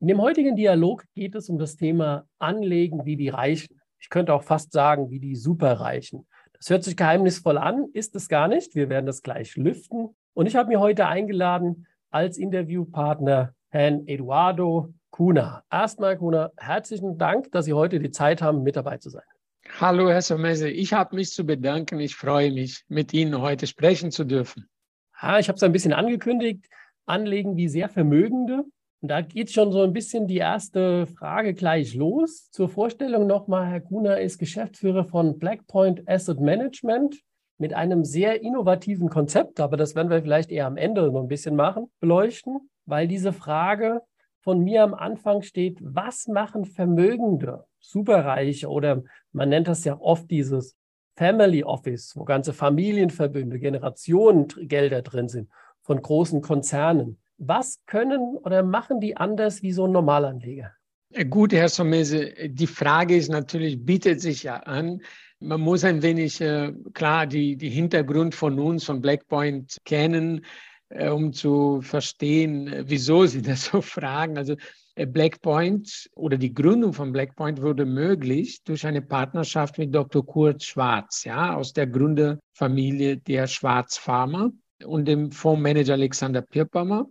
In dem heutigen Dialog geht es um das Thema Anlegen wie die Reichen. Ich könnte auch fast sagen, wie die Superreichen. Das hört sich geheimnisvoll an, ist es gar nicht. Wir werden das gleich lüften. Und ich habe mir heute eingeladen als Interviewpartner Herrn Eduardo Kuna. Erstmal, Kuna, herzlichen Dank, dass Sie heute die Zeit haben, mit dabei zu sein. Hallo, Herr Somese. Ich habe mich zu bedanken. Ich freue mich, mit Ihnen heute sprechen zu dürfen. Ah, ich habe es ein bisschen angekündigt, anlegen wie sehr Vermögende. Und da geht schon so ein bisschen die erste Frage gleich los. Zur Vorstellung nochmal, Herr Kuhner ist Geschäftsführer von Blackpoint Asset Management mit einem sehr innovativen Konzept, aber das werden wir vielleicht eher am Ende noch ein bisschen machen, beleuchten, weil diese Frage von mir am Anfang steht, was machen Vermögende, Superreiche oder man nennt das ja oft dieses Family Office, wo ganze Familienverbünde, Generationengelder drin sind von großen Konzernen. Was können oder machen die anders wie so ein Normalanleger? Gut, Herr Somese, die Frage ist natürlich, bietet sich ja an. Man muss ein wenig, äh, klar, die, die Hintergrund von uns, von Blackpoint kennen, äh, um zu verstehen, äh, wieso Sie das so fragen. Also Blackpoint oder die Gründung von Blackpoint wurde möglich durch eine Partnerschaft mit Dr. Kurt Schwarz, ja, aus der Gründerfamilie der Schwarz Pharma und dem Fondsmanager Alexander Pirpammer.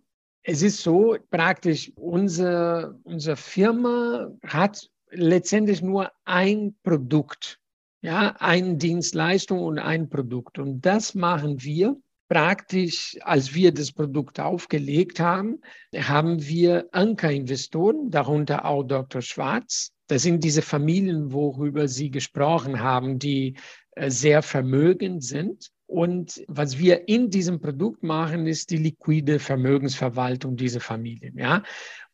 Es ist so, praktisch unsere, unsere Firma hat letztendlich nur ein Produkt, ja, eine Dienstleistung und ein Produkt. Und das machen wir praktisch, als wir das Produkt aufgelegt haben, haben wir Ankerinvestoren, darunter auch Dr. Schwarz. Das sind diese Familien, worüber Sie gesprochen haben, die äh, sehr vermögend sind. Und was wir in diesem Produkt machen, ist die liquide Vermögensverwaltung dieser Familien. Ja?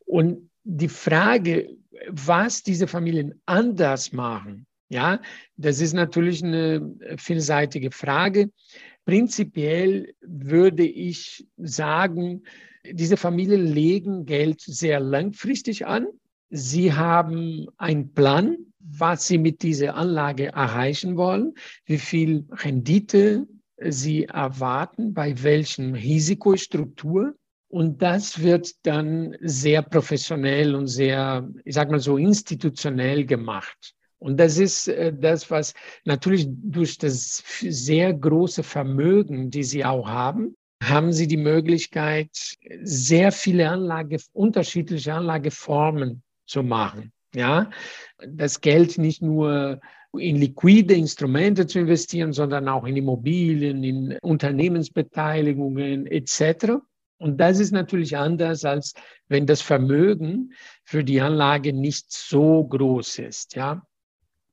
Und die Frage, was diese Familien anders machen, ja, das ist natürlich eine vielseitige Frage. Prinzipiell würde ich sagen, diese Familien legen Geld sehr langfristig an. Sie haben einen Plan, was sie mit dieser Anlage erreichen wollen, wie viel Rendite sie erwarten, bei welchen Risikostruktur. Und das wird dann sehr professionell und sehr, ich sag mal so, institutionell gemacht. Und das ist äh, das, was natürlich durch das sehr große Vermögen, die sie auch haben, haben sie die Möglichkeit, sehr viele Anlage, unterschiedliche Anlageformen zu machen. Ja, das Geld nicht nur in liquide Instrumente zu investieren, sondern auch in Immobilien, in Unternehmensbeteiligungen etc. Und das ist natürlich anders, als wenn das Vermögen für die Anlage nicht so groß ist. Ja,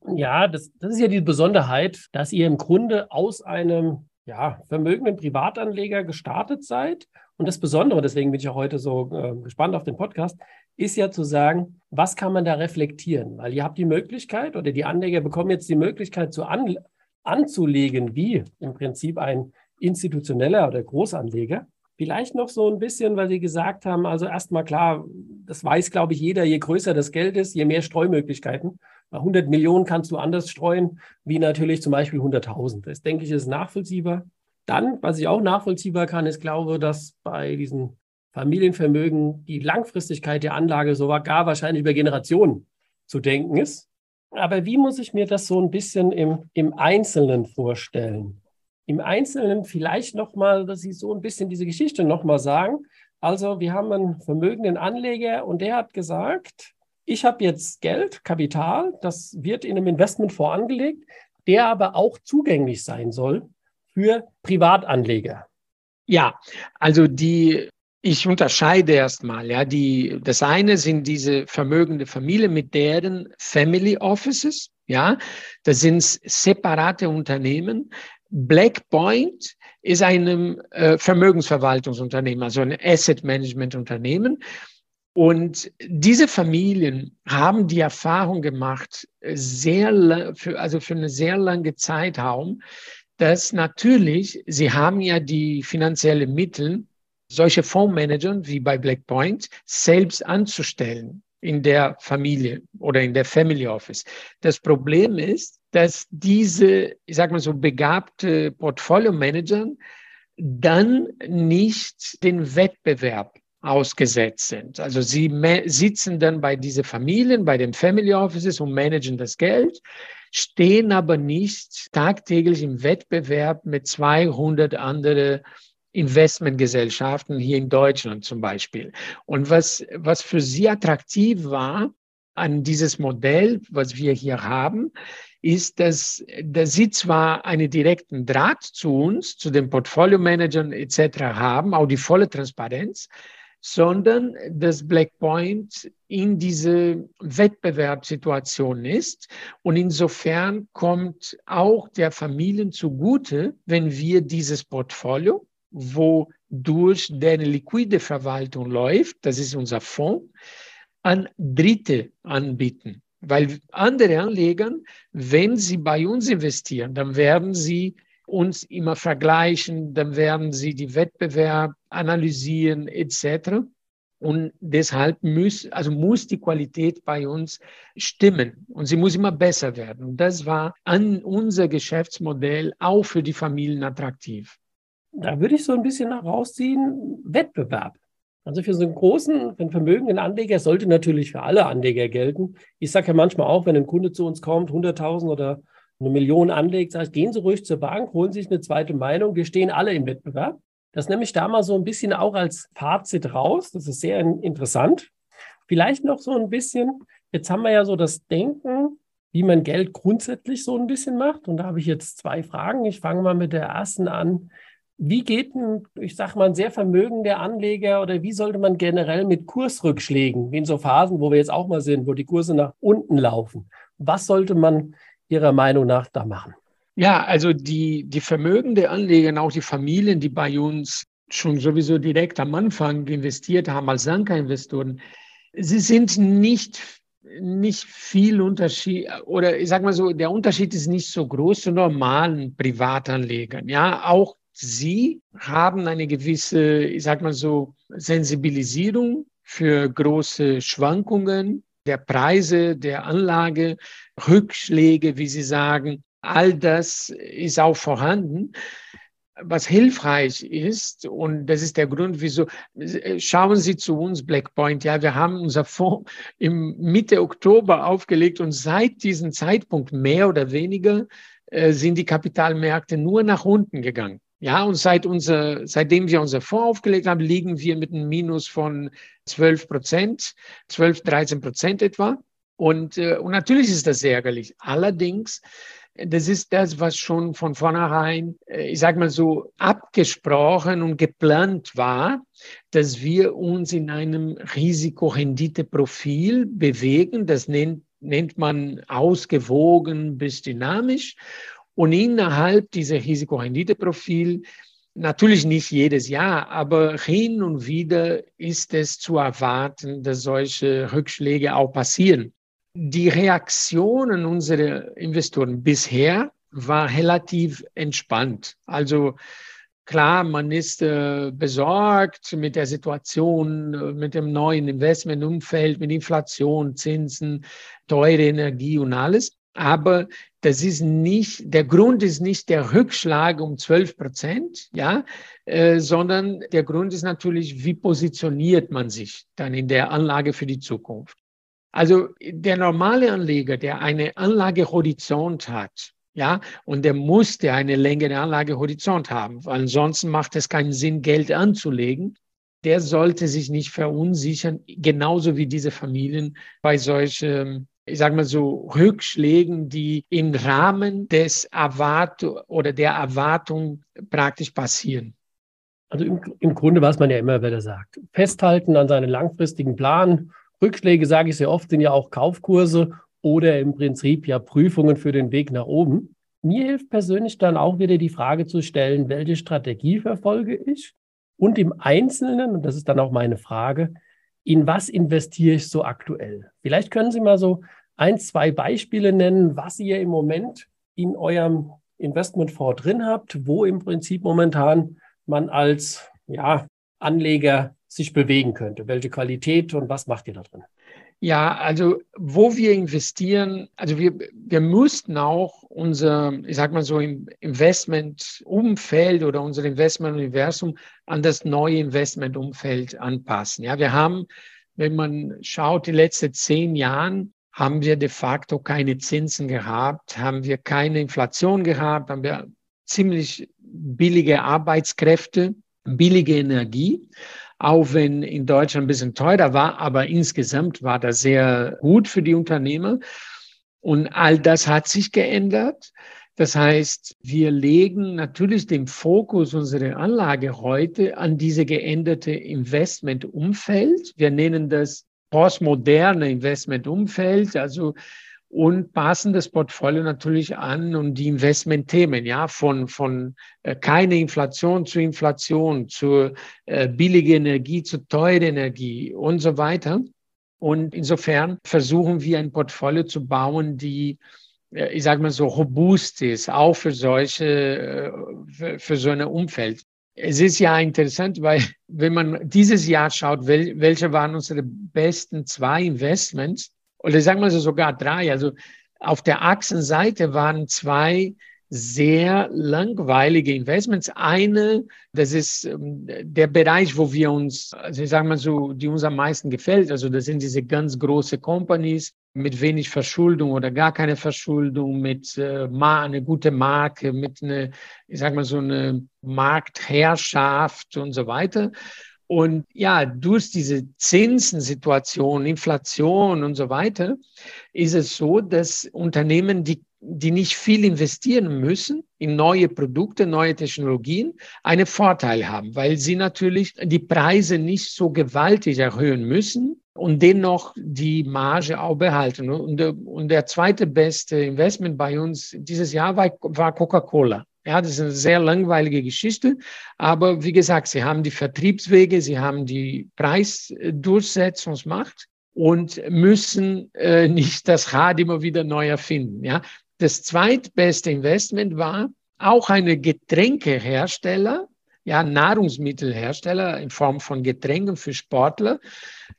ja, das, das ist ja die Besonderheit, dass ihr im Grunde aus einem ja, vermögenden Privatanleger gestartet seid. Und das Besondere, deswegen bin ich auch heute so äh, gespannt auf den Podcast, ist ja zu sagen, was kann man da reflektieren? Weil ihr habt die Möglichkeit oder die Anleger bekommen jetzt die Möglichkeit zu an, anzulegen, wie im Prinzip ein institutioneller oder Großanleger. Vielleicht noch so ein bisschen, weil Sie gesagt haben, also erstmal klar, das weiß, glaube ich, jeder, je größer das Geld ist, je mehr Streumöglichkeiten. Bei 100 Millionen kannst du anders streuen, wie natürlich zum Beispiel 100.000. Das denke ich ist nachvollziehbar. Dann, was ich auch nachvollziehbar kann, ist, glaube, dass bei diesen Familienvermögen die Langfristigkeit der Anlage sogar wahrscheinlich über Generationen zu denken ist. Aber wie muss ich mir das so ein bisschen im, im Einzelnen vorstellen? Im Einzelnen vielleicht nochmal, dass Sie so ein bisschen diese Geschichte nochmal sagen. Also wir haben einen vermögenden Anleger und der hat gesagt, ich habe jetzt Geld, Kapital, das wird in einem Investmentfonds angelegt, der aber auch zugänglich sein soll für Privatanleger. Ja, also die ich unterscheide erstmal, ja, die, das eine sind diese vermögende Familie mit deren Family Offices, ja, das sind separate Unternehmen. Blackpoint ist ein äh, Vermögensverwaltungsunternehmen, also ein Asset Management Unternehmen. Und diese Familien haben die Erfahrung gemacht, sehr, für, also für eine sehr lange Zeitraum, dass natürlich, sie haben ja die finanziellen Mittel, solche Fondsmanager wie bei Blackpoint selbst anzustellen in der Familie oder in der Family Office. Das Problem ist, dass diese, ich sag mal so, begabte Portfolio-Manager dann nicht den Wettbewerb ausgesetzt sind. Also sie sitzen dann bei diesen Familien, bei den Family Offices und managen das Geld, stehen aber nicht tagtäglich im Wettbewerb mit 200 anderen Investmentgesellschaften hier in Deutschland zum Beispiel. Und was, was für sie attraktiv war an dieses Modell, was wir hier haben, ist, dass, dass sie zwar einen direkten Draht zu uns, zu den Portfolio-Managern etc. haben, auch die volle Transparenz, sondern dass Blackpoint in diese Wettbewerbssituation ist. Und insofern kommt auch der Familien zugute, wenn wir dieses Portfolio, wo durch deren liquide Verwaltung läuft, das ist unser Fonds, an Dritte anbieten. Weil andere Anleger, wenn sie bei uns investieren, dann werden sie uns immer vergleichen, dann werden sie die Wettbewerb analysieren etc. Und deshalb muss, also muss die Qualität bei uns stimmen und sie muss immer besser werden. Und das war an unser Geschäftsmodell auch für die Familien attraktiv. Da würde ich so ein bisschen rausziehen, Wettbewerb. Also für so einen großen, für einen vermögenden Anleger sollte natürlich für alle Anleger gelten. Ich sage ja manchmal auch, wenn ein Kunde zu uns kommt, 100.000 oder eine Million anlegt, sage ich, gehen Sie ruhig zur Bank, holen Sie sich eine zweite Meinung. Wir stehen alle im Wettbewerb. Das nehme ich da mal so ein bisschen auch als Fazit raus. Das ist sehr interessant. Vielleicht noch so ein bisschen, jetzt haben wir ja so das Denken, wie man Geld grundsätzlich so ein bisschen macht. Und da habe ich jetzt zwei Fragen. Ich fange mal mit der ersten an. Wie geht ein, ich sage mal, ein sehr vermögender Anleger oder wie sollte man generell mit Kursrückschlägen, wie in so Phasen, wo wir jetzt auch mal sind, wo die Kurse nach unten laufen, was sollte man Ihrer Meinung nach da machen? Ja, also die, die vermögende Anleger und auch die Familien, die bei uns schon sowieso direkt am Anfang investiert haben als Anker-Investoren, sie sind nicht nicht viel Unterschied oder ich sag mal so, der Unterschied ist nicht so groß zu normalen Privatanlegern. Ja, auch Sie haben eine gewisse, ich sag mal so, Sensibilisierung für große Schwankungen der Preise, der Anlage, Rückschläge, wie Sie sagen. All das ist auch vorhanden. Was hilfreich ist, und das ist der Grund, wieso, schauen Sie zu uns, Blackpoint. Ja, wir haben unser Fonds im Mitte Oktober aufgelegt und seit diesem Zeitpunkt mehr oder weniger äh, sind die Kapitalmärkte nur nach unten gegangen. Ja, und seit unser, seitdem wir unser Fonds aufgelegt haben, liegen wir mit einem Minus von 12 Prozent, 12, 13 Prozent etwa. Und, äh, und natürlich ist das ärgerlich. Allerdings, das ist das, was schon von vornherein, äh, ich sage mal so, abgesprochen und geplant war, dass wir uns in einem Risikorenditeprofil bewegen. Das nennt, nennt man ausgewogen bis dynamisch. Und innerhalb dieser Risikorenditeprofil, natürlich nicht jedes Jahr, aber hin und wieder ist es zu erwarten, dass solche Rückschläge auch passieren. Die Reaktionen unserer Investoren bisher war relativ entspannt. Also klar, man ist äh, besorgt mit der Situation, äh, mit dem neuen Investmentumfeld, mit Inflation, Zinsen, teure Energie und alles. Aber das ist nicht, der Grund ist nicht der Rückschlag um 12 Prozent, ja, äh, sondern der Grund ist natürlich, wie positioniert man sich dann in der Anlage für die Zukunft. Also der normale Anleger, der eine Anlagehorizont hat, ja, und der musste eine längere Anlagehorizont haben, weil ansonsten macht es keinen Sinn, Geld anzulegen. Der sollte sich nicht verunsichern, genauso wie diese Familien bei solchen ich sage mal so, Rückschlägen, die im Rahmen des Erwartung oder der Erwartung praktisch passieren. Also im, im Grunde weiß man ja immer, das sagt. Festhalten an seinen langfristigen Plan. Rückschläge, sage ich sehr oft, sind ja auch Kaufkurse oder im Prinzip ja Prüfungen für den Weg nach oben. Mir hilft persönlich dann auch wieder die Frage zu stellen, welche Strategie verfolge ich? Und im Einzelnen, und das ist dann auch meine Frage, in was investiere ich so aktuell? Vielleicht können Sie mal so ein, zwei Beispiele nennen, was ihr im Moment in eurem Investmentfonds drin habt, wo im Prinzip momentan man als ja, Anleger sich bewegen könnte. Welche Qualität und was macht ihr da drin? Ja, also wo wir investieren, also wir, wir müssten auch unser, ich sag mal so, Investmentumfeld oder unser Investmentuniversum an das neue Investmentumfeld anpassen. Ja, wir haben, wenn man schaut, die letzten zehn Jahren haben wir de facto keine Zinsen gehabt, haben wir keine Inflation gehabt, haben wir ziemlich billige Arbeitskräfte, billige Energie auch wenn in Deutschland ein bisschen teurer war, aber insgesamt war das sehr gut für die Unternehmer. Und all das hat sich geändert. Das heißt, wir legen natürlich den Fokus unserer Anlage heute an diese geänderte Investmentumfeld. Wir nennen das postmoderne Investmentumfeld. Also und passen das Portfolio natürlich an und die Investmentthemen, ja, von, von äh, keine Inflation zu Inflation, zu äh, billige Energie, zu teure Energie und so weiter. Und insofern versuchen wir ein Portfolio zu bauen, die äh, ich sage mal so robust ist, auch für solche, äh, für, für so ein Umfeld. Es ist ja interessant, weil wenn man dieses Jahr schaut, wel, welche waren unsere besten zwei Investments, oder sagen wir sogar drei. Also auf der Achsenseite waren zwei sehr langweilige Investments. Eine, das ist ähm, der Bereich, wo wir uns, also ich sage mal so, die uns am meisten gefällt. Also das sind diese ganz große Companies mit wenig Verschuldung oder gar keine Verschuldung, mit äh, eine gute Marke, mit eine, ich sage mal so eine Marktherrschaft und so weiter. Und ja, durch diese Zinsensituation, Inflation und so weiter, ist es so, dass Unternehmen, die, die nicht viel investieren müssen in neue Produkte, neue Technologien, einen Vorteil haben, weil sie natürlich die Preise nicht so gewaltig erhöhen müssen und dennoch die Marge auch behalten. Und, und der zweite beste Investment bei uns dieses Jahr war, war Coca-Cola. Ja, das ist eine sehr langweilige Geschichte. Aber wie gesagt, sie haben die Vertriebswege, sie haben die Preisdurchsetzungsmacht und müssen äh, nicht das Rad immer wieder neu erfinden. Ja, das zweitbeste Investment war auch eine Getränkehersteller, ja, Nahrungsmittelhersteller in Form von Getränken für Sportler.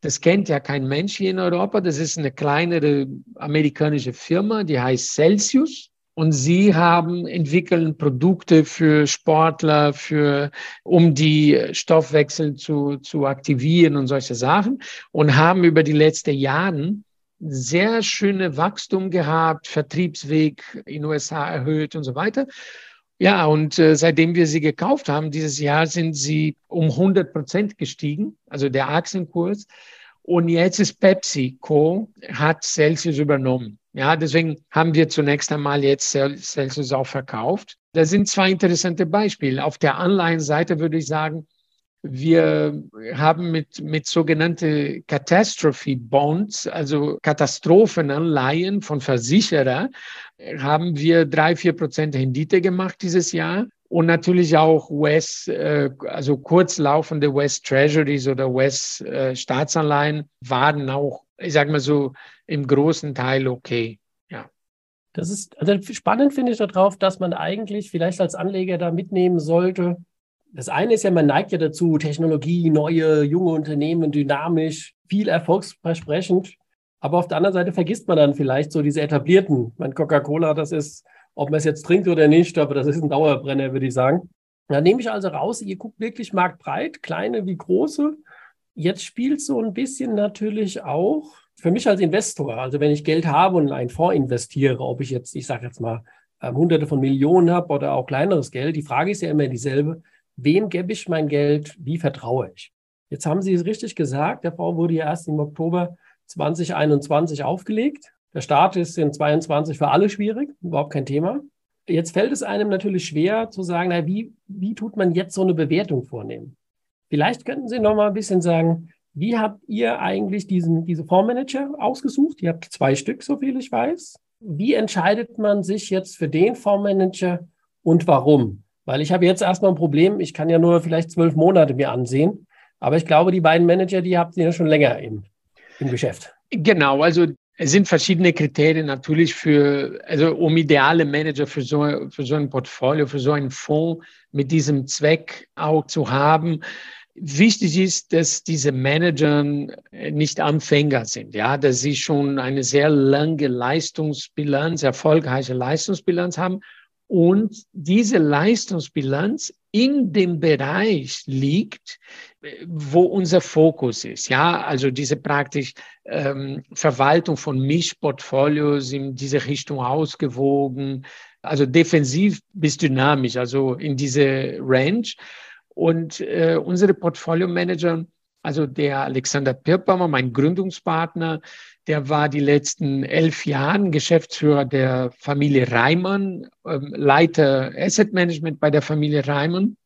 Das kennt ja kein Mensch hier in Europa. Das ist eine kleinere amerikanische Firma, die heißt Celsius. Und Sie haben entwickeln Produkte für Sportler, für, um die Stoffwechsel zu, zu aktivieren und solche Sachen und haben über die letzten Jahre sehr schöne Wachstum gehabt, Vertriebsweg in USA erhöht und so weiter. Ja, und äh, seitdem wir sie gekauft haben, dieses Jahr sind sie um 100 Prozent gestiegen, also der Aktienkurs. Und jetzt ist PepsiCo, hat Celsius übernommen. Ja, deswegen haben wir zunächst einmal jetzt Celsius auch verkauft. Das sind zwei interessante Beispiele. Auf der Anleihenseite würde ich sagen, wir haben mit, mit sogenannte Catastrophe Bonds, also Katastrophenanleihen von Versicherer, haben wir drei, vier Prozent Rendite gemacht dieses Jahr. Und natürlich auch US, äh, also kurzlaufende West Treasuries oder West äh, Staatsanleihen waren auch, ich sage mal so, im großen Teil okay. Ja. Das ist also spannend, finde ich darauf, dass man eigentlich vielleicht als Anleger da mitnehmen sollte. Das eine ist ja, man neigt ja dazu, Technologie, neue, junge Unternehmen, dynamisch, viel erfolgsversprechend. Aber auf der anderen Seite vergisst man dann vielleicht so diese etablierten. Mein Coca-Cola, das ist ob man es jetzt trinkt oder nicht, aber das ist ein Dauerbrenner, würde ich sagen. Da nehme ich also raus, ihr guckt wirklich marktbreit, kleine wie große. Jetzt spielt so ein bisschen natürlich auch für mich als Investor, also wenn ich Geld habe und in einen Fonds investiere, ob ich jetzt, ich sage jetzt mal, ähm, hunderte von Millionen habe oder auch kleineres Geld, die Frage ist ja immer dieselbe, wem gebe ich mein Geld, wie vertraue ich? Jetzt haben Sie es richtig gesagt, der Fonds wurde ja erst im Oktober 2021 aufgelegt. Der Start ist in 22 für alle schwierig, überhaupt kein Thema. Jetzt fällt es einem natürlich schwer zu sagen, na, wie, wie tut man jetzt so eine Bewertung vornehmen? Vielleicht könnten Sie noch mal ein bisschen sagen, wie habt ihr eigentlich diesen, diese Fondsmanager ausgesucht? Ihr habt zwei Stück, so viel ich weiß. Wie entscheidet man sich jetzt für den Fondsmanager und warum? Weil ich habe jetzt erstmal ein Problem, ich kann ja nur vielleicht zwölf Monate mir ansehen. Aber ich glaube, die beiden Manager, die habt ihr ja schon länger im, im Geschäft. Genau, also es sind verschiedene Kriterien natürlich für, also um ideale Manager für so, für so ein Portfolio, für so einen Fonds mit diesem Zweck auch zu haben. Wichtig ist, dass diese Manager nicht Anfänger sind, ja, dass sie schon eine sehr lange Leistungsbilanz, erfolgreiche Leistungsbilanz haben und diese Leistungsbilanz in dem Bereich liegt, wo unser Fokus ist. Ja, also diese praktisch ähm, Verwaltung von Mischportfolios in diese Richtung ausgewogen, also defensiv bis dynamisch, also in diese Range. Und äh, unsere Portfolio-Manager, also der Alexander Pirpammer, mein Gründungspartner, der war die letzten elf Jahre Geschäftsführer der Familie Reimann, äh, Leiter Asset Management bei der Familie Reimann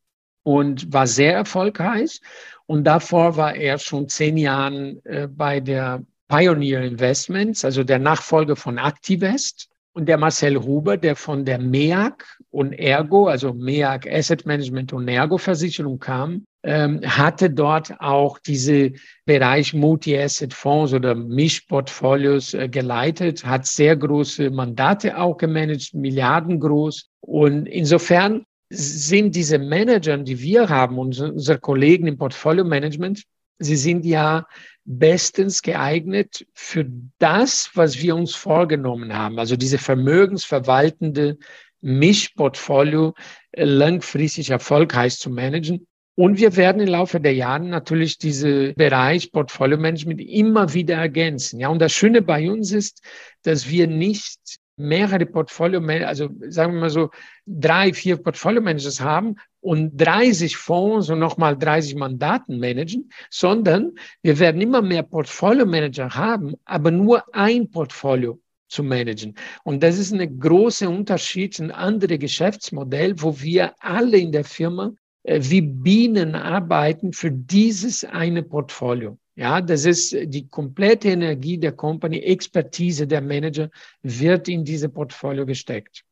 und war sehr erfolgreich. Und davor war er schon zehn Jahre äh, bei der Pioneer Investments, also der Nachfolger von Activest. Und der Marcel Huber, der von der MEAG und Ergo, also MEAG Asset Management und Ergo Versicherung kam, ähm, hatte dort auch diese Bereich Multi-Asset-Fonds oder Mischportfolios äh, geleitet, hat sehr große Mandate auch gemanagt, Milliarden groß. Und insofern sind diese Manager, die wir haben, unsere Kollegen im Portfolio-Management, sie sind ja bestens geeignet für das, was wir uns vorgenommen haben. Also diese vermögensverwaltende Mischportfolio äh, langfristig erfolgreich zu managen. Und wir werden im Laufe der Jahre natürlich diese Bereich Portfolio Management immer wieder ergänzen. Ja, und das Schöne bei uns ist, dass wir nicht mehrere Portfolio, also sagen wir mal so drei, vier Portfolio Managers haben und 30 Fonds und nochmal 30 Mandaten managen, sondern wir werden immer mehr Portfolio Manager haben, aber nur ein Portfolio zu managen. Und das ist ein großer Unterschied zu einem anderen Geschäftsmodell, wo wir alle in der Firma äh, wie Bienen arbeiten für dieses eine Portfolio. Ja, das ist die komplette Energie der Company, Expertise der Manager wird in diese Portfolio gesteckt.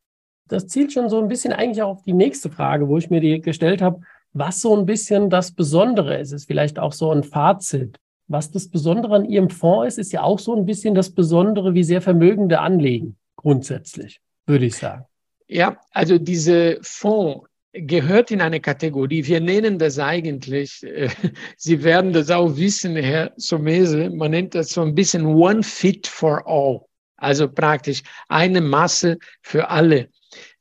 Das zielt schon so ein bisschen eigentlich auch auf die nächste Frage, wo ich mir die gestellt habe, was so ein bisschen das Besondere ist. Ist vielleicht auch so ein Fazit. Was das Besondere an Ihrem Fonds ist, ist ja auch so ein bisschen das Besondere, wie sehr Vermögende anlegen, grundsätzlich, würde ich sagen. Ja, also diese Fonds gehört in eine Kategorie. Wir nennen das eigentlich, äh, Sie werden das auch wissen, Herr Somese, man nennt das so ein bisschen One Fit for All. Also praktisch eine Masse für alle.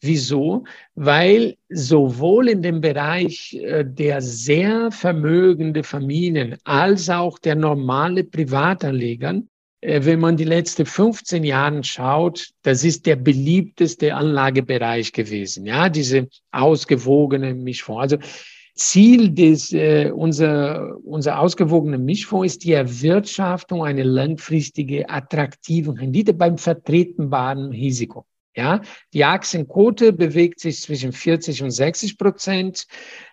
Wieso? Weil sowohl in dem Bereich äh, der sehr vermögende Familien als auch der normale Privatanlegern wenn man die letzten 15 Jahre schaut, das ist der beliebteste Anlagebereich gewesen. Ja, diese ausgewogene Mischfonds. Also Ziel des, äh, unser, unser ausgewogene Mischfonds ist die Erwirtschaftung einer langfristige, attraktiven Rendite beim vertretbaren Risiko. Ja, die Aktienquote bewegt sich zwischen 40 und 60 Prozent.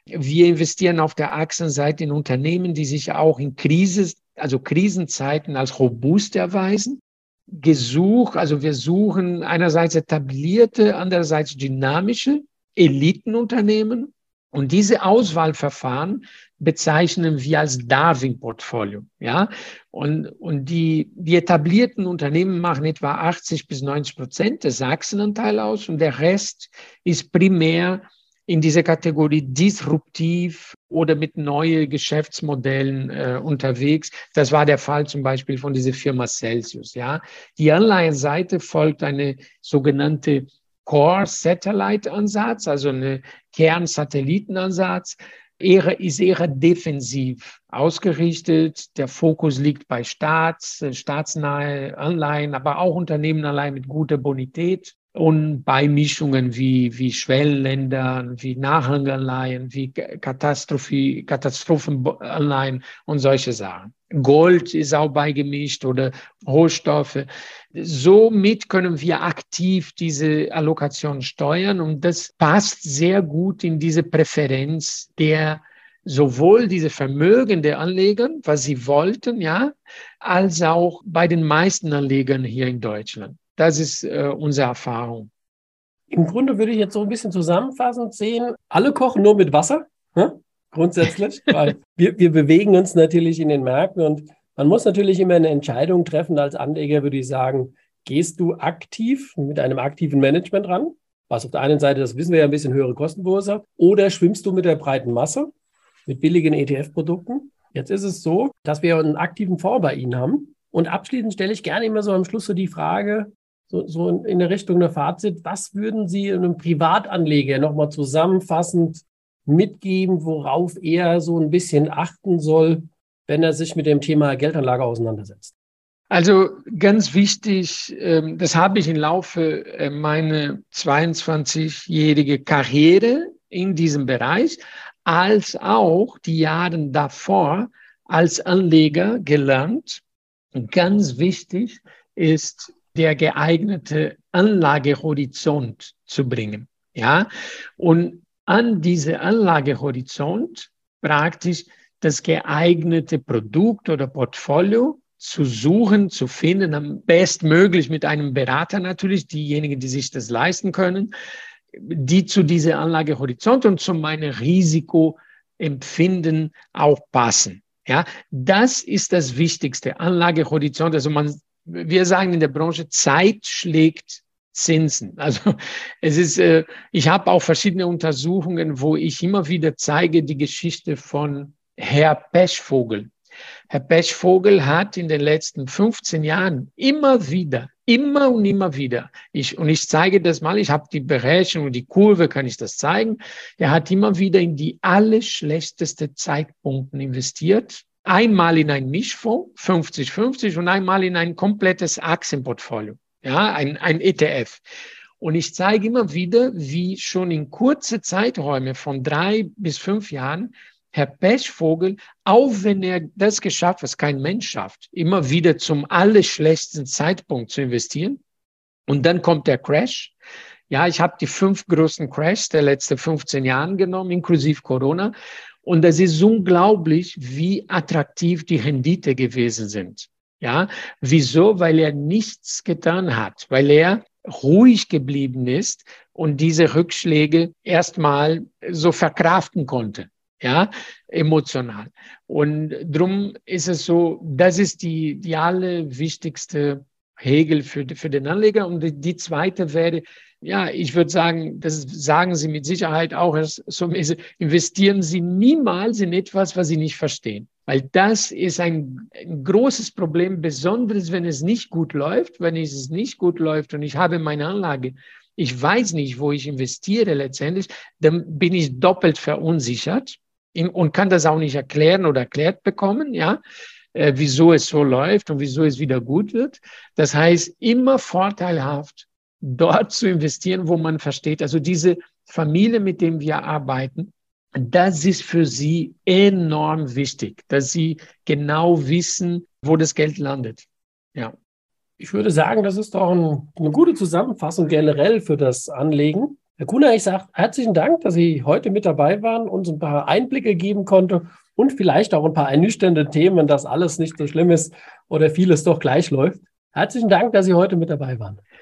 Wir investieren auf der Aktienseite in Unternehmen, die sich auch in Krise, also Krisenzeiten als robust erweisen. Gesuch, also wir suchen einerseits etablierte, andererseits dynamische Elitenunternehmen. Und diese Auswahlverfahren bezeichnen wir als Darwin-Portfolio. Ja, und, und die, die etablierten Unternehmen machen etwa 80 bis 90 Prozent des Achsenanteils aus und der Rest ist primär in dieser Kategorie disruptiv oder mit neuen Geschäftsmodellen äh, unterwegs. Das war der Fall zum Beispiel von dieser Firma Celsius. Ja, die Anleihenseite folgt eine sogenannte Core-Satellite-Ansatz, also eine Kernsatellitenansatz. Eher, ist eher defensiv ausgerichtet. Der Fokus liegt bei Staats, staatsnahe Anleihen, aber auch Unternehmenanleihen mit guter Bonität und Beimischungen wie, wie Schwellenländern, wie Nachranganleihen, wie Katastrophe, Katastrophenanleihen und solche Sachen. Gold ist auch beigemischt oder Rohstoffe. Somit können wir aktiv diese Allokation steuern und das passt sehr gut in diese Präferenz der sowohl diese Vermögen der Anleger, was sie wollten, ja, als auch bei den meisten Anlegern hier in Deutschland. Das ist äh, unsere Erfahrung. Im Grunde würde ich jetzt so ein bisschen zusammenfassend sehen, alle kochen nur mit Wasser. Hm? grundsätzlich, weil wir, wir bewegen uns natürlich in den Märkten und man muss natürlich immer eine Entscheidung treffen. Als Anleger würde ich sagen, gehst du aktiv mit einem aktiven Management ran, was auf der einen Seite, das wissen wir ja, ein bisschen höhere Kosten verursacht, oder schwimmst du mit der breiten Masse, mit billigen ETF-Produkten? Jetzt ist es so, dass wir einen aktiven Fonds bei Ihnen haben. Und abschließend stelle ich gerne immer so am Schluss so die Frage, so, so in der Richtung der Fazit, was würden Sie einem Privatanleger nochmal zusammenfassend mitgeben, worauf er so ein bisschen achten soll, wenn er sich mit dem Thema Geldanlage auseinandersetzt? Also ganz wichtig, ähm, das habe ich im Laufe äh, meiner 22-jährigen Karriere in diesem Bereich, als auch die Jahre davor als Anleger gelernt. Ganz wichtig ist der geeignete Anlagehorizont zu bringen. Ja, und an diese Anlagehorizont praktisch das geeignete Produkt oder Portfolio zu suchen, zu finden, am bestmöglich mit einem Berater natürlich, diejenigen, die sich das leisten können, die zu dieser Anlagehorizont und zu meinem Risikoempfinden auch passen. Ja, das ist das Wichtigste. Anlagehorizont. Also man, wir sagen in der Branche, Zeit schlägt Zinsen. Also es ist, äh, ich habe auch verschiedene Untersuchungen, wo ich immer wieder zeige die Geschichte von Herr Pechvogel. Herr Pechvogel hat in den letzten 15 Jahren immer wieder, immer und immer wieder, ich, und ich zeige das mal, ich habe die Berechnung, die Kurve, kann ich das zeigen. Er hat immer wieder in die allerschlechteste Zeitpunkten investiert. Einmal in ein Mischfonds, 50-50, und einmal in ein komplettes Aktienportfolio, ja, ein, ein ETF. Und ich zeige immer wieder, wie schon in kurze Zeiträume von drei bis fünf Jahren Herr Pechvogel, auch wenn er das geschafft, was kein Mensch schafft, immer wieder zum allerschlechtesten Zeitpunkt zu investieren. Und dann kommt der Crash. Ja, ich habe die fünf größten Crashs der letzten 15 Jahre genommen, inklusive Corona. Und es ist unglaublich, wie attraktiv die Rendite gewesen sind. Ja, wieso? Weil er nichts getan hat, weil er ruhig geblieben ist und diese Rückschläge erstmal so verkraften konnte ja, emotional. Und drum ist es so, das ist die, die allerwichtigste Regel für, für den Anleger. Und die zweite wäre, ja, ich würde sagen, das sagen Sie mit Sicherheit auch, so investieren Sie niemals in etwas, was Sie nicht verstehen. Weil das ist ein, ein großes Problem, besonders wenn es nicht gut läuft. Wenn es nicht gut läuft und ich habe meine Anlage ich weiß nicht, wo ich investiere letztendlich, dann bin ich doppelt verunsichert und kann das auch nicht erklären oder erklärt bekommen, ja, äh, wieso es so läuft und wieso es wieder gut wird. Das heißt, immer vorteilhaft dort zu investieren, wo man versteht. Also diese Familie, mit dem wir arbeiten, das ist für sie enorm wichtig, dass sie genau wissen, wo das Geld landet. Ja. Ich würde sagen, das ist doch ein, eine gute Zusammenfassung generell für das Anlegen. Herr Kuhner, ich sage herzlichen Dank, dass Sie heute mit dabei waren, uns ein paar Einblicke geben konnte und vielleicht auch ein paar ernüchternde Themen, dass alles nicht so schlimm ist oder vieles doch gleich läuft. Herzlichen Dank, dass Sie heute mit dabei waren.